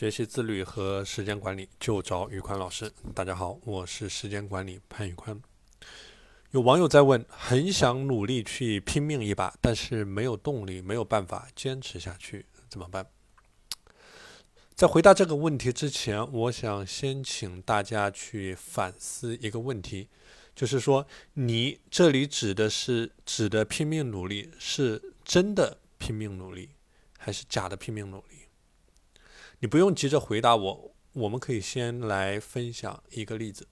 学习自律和时间管理就找宇宽老师。大家好，我是时间管理潘宇宽。有网友在问，很想努力去拼命一把，但是没有动力，没有办法坚持下去，怎么办？在回答这个问题之前，我想先请大家去反思一个问题，就是说，你这里指的是指的拼命努力，是真的拼命努力，还是假的拼命努力？你不用急着回答我，我们可以先来分享一个例子。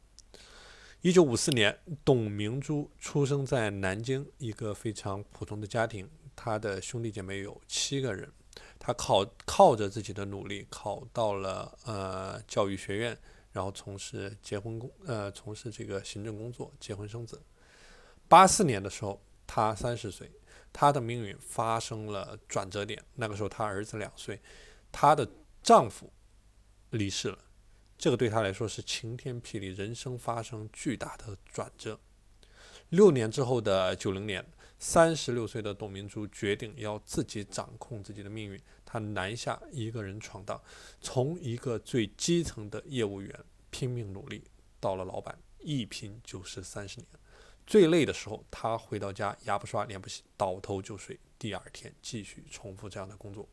一九五四年，董明珠出生在南京一个非常普通的家庭，她的兄弟姐妹有七个人。她考靠着自己的努力考到了呃教育学院，然后从事结婚工呃从事这个行政工作，结婚生子。八四年的时候，她三十岁，她的命运发生了转折点。那个时候，她儿子两岁，她的。丈夫离世了，这个对她来说是晴天霹雳，人生发生巨大的转折。六年之后的九零年，三十六岁的董明珠决定要自己掌控自己的命运。她南下一个人闯荡，从一个最基层的业务员拼命努力，到了老板，一拼就是三十年。最累的时候，她回到家，牙不刷，脸不洗，倒头就睡。第二天继续重复这样的工作。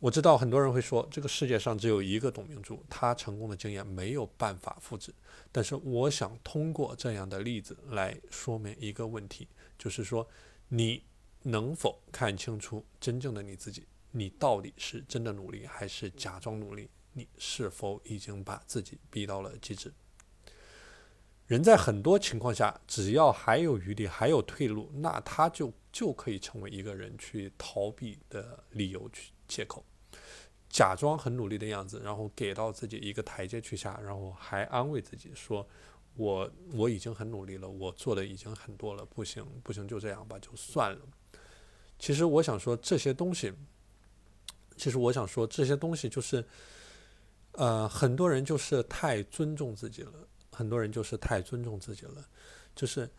我知道很多人会说，这个世界上只有一个董明珠，她成功的经验没有办法复制。但是，我想通过这样的例子来说明一个问题，就是说，你能否看清楚真正的你自己？你到底是真的努力，还是假装努力？你是否已经把自己逼到了极致？人在很多情况下，只要还有余地，还有退路，那他就就可以成为一个人去逃避的理由、去借口。假装很努力的样子，然后给到自己一个台阶去下，然后还安慰自己说：“我我已经很努力了，我做的已经很多了，不行不行，就这样吧，就算了。”其实我想说这些东西，其实我想说这些东西就是，呃，很多人就是太尊重自己了，很多人就是太尊重自己了，就是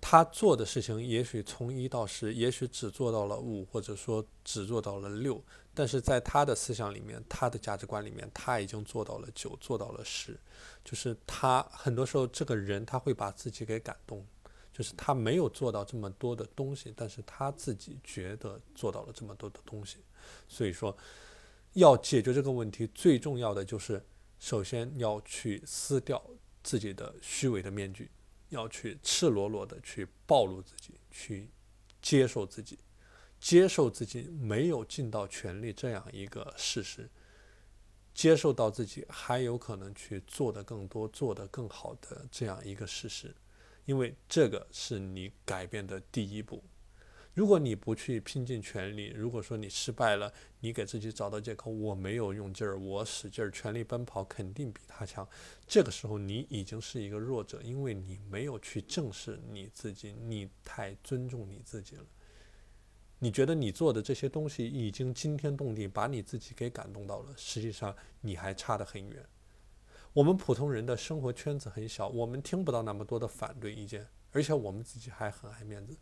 他做的事情也许从一到十，也许只做到了五，或者说只做到了六。但是在他的思想里面，他的价值观里面，他已经做到了九，做到了十，就是他很多时候这个人他会把自己给感动，就是他没有做到这么多的东西，但是他自己觉得做到了这么多的东西，所以说要解决这个问题，最重要的就是首先要去撕掉自己的虚伪的面具，要去赤裸裸的去暴露自己，去接受自己。接受自己没有尽到全力这样一个事实，接受到自己还有可能去做的更多、做的更好的这样一个事实，因为这个是你改变的第一步。如果你不去拼尽全力，如果说你失败了，你给自己找到借口，我没有用劲儿，我使劲儿全力奔跑，肯定比他强。这个时候你已经是一个弱者，因为你没有去正视你自己，你太尊重你自己了。你觉得你做的这些东西已经惊天动地，把你自己给感动到了。实际上你还差得很远。我们普通人的生活圈子很小，我们听不到那么多的反对意见，而且我们自己还很爱面子。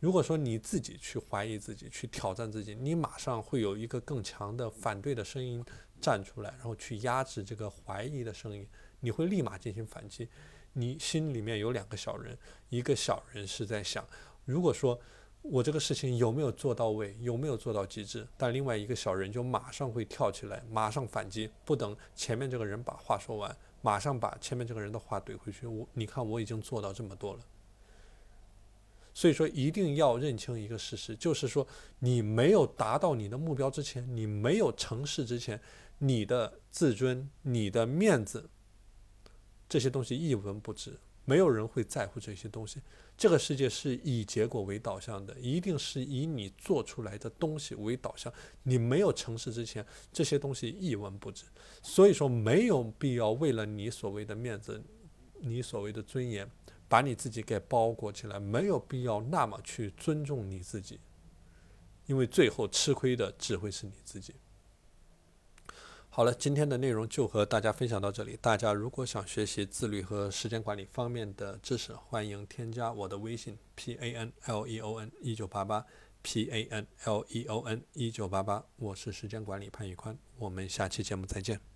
如果说你自己去怀疑自己，去挑战自己，你马上会有一个更强的反对的声音站出来，然后去压制这个怀疑的声音，你会立马进行反击。你心里面有两个小人，一个小人是在想，如果说。我这个事情有没有做到位，有没有做到极致？但另外一个小人就马上会跳起来，马上反击，不等前面这个人把话说完，马上把前面这个人的话怼回去。我，你看我已经做到这么多了。所以说，一定要认清一个事实，就是说，你没有达到你的目标之前，你没有成事之前，你的自尊、你的面子，这些东西一文不值。没有人会在乎这些东西。这个世界是以结果为导向的，一定是以你做出来的东西为导向。你没有成事之前，这些东西一文不值。所以说，没有必要为了你所谓的面子、你所谓的尊严，把你自己给包裹起来。没有必要那么去尊重你自己，因为最后吃亏的只会是你自己。好了，今天的内容就和大家分享到这里。大家如果想学习自律和时间管理方面的知识，欢迎添加我的微信 p a n l e o n 一九八八 P A N L E O N 一九八八，我是时间管理潘宇宽，我们下期节目再见。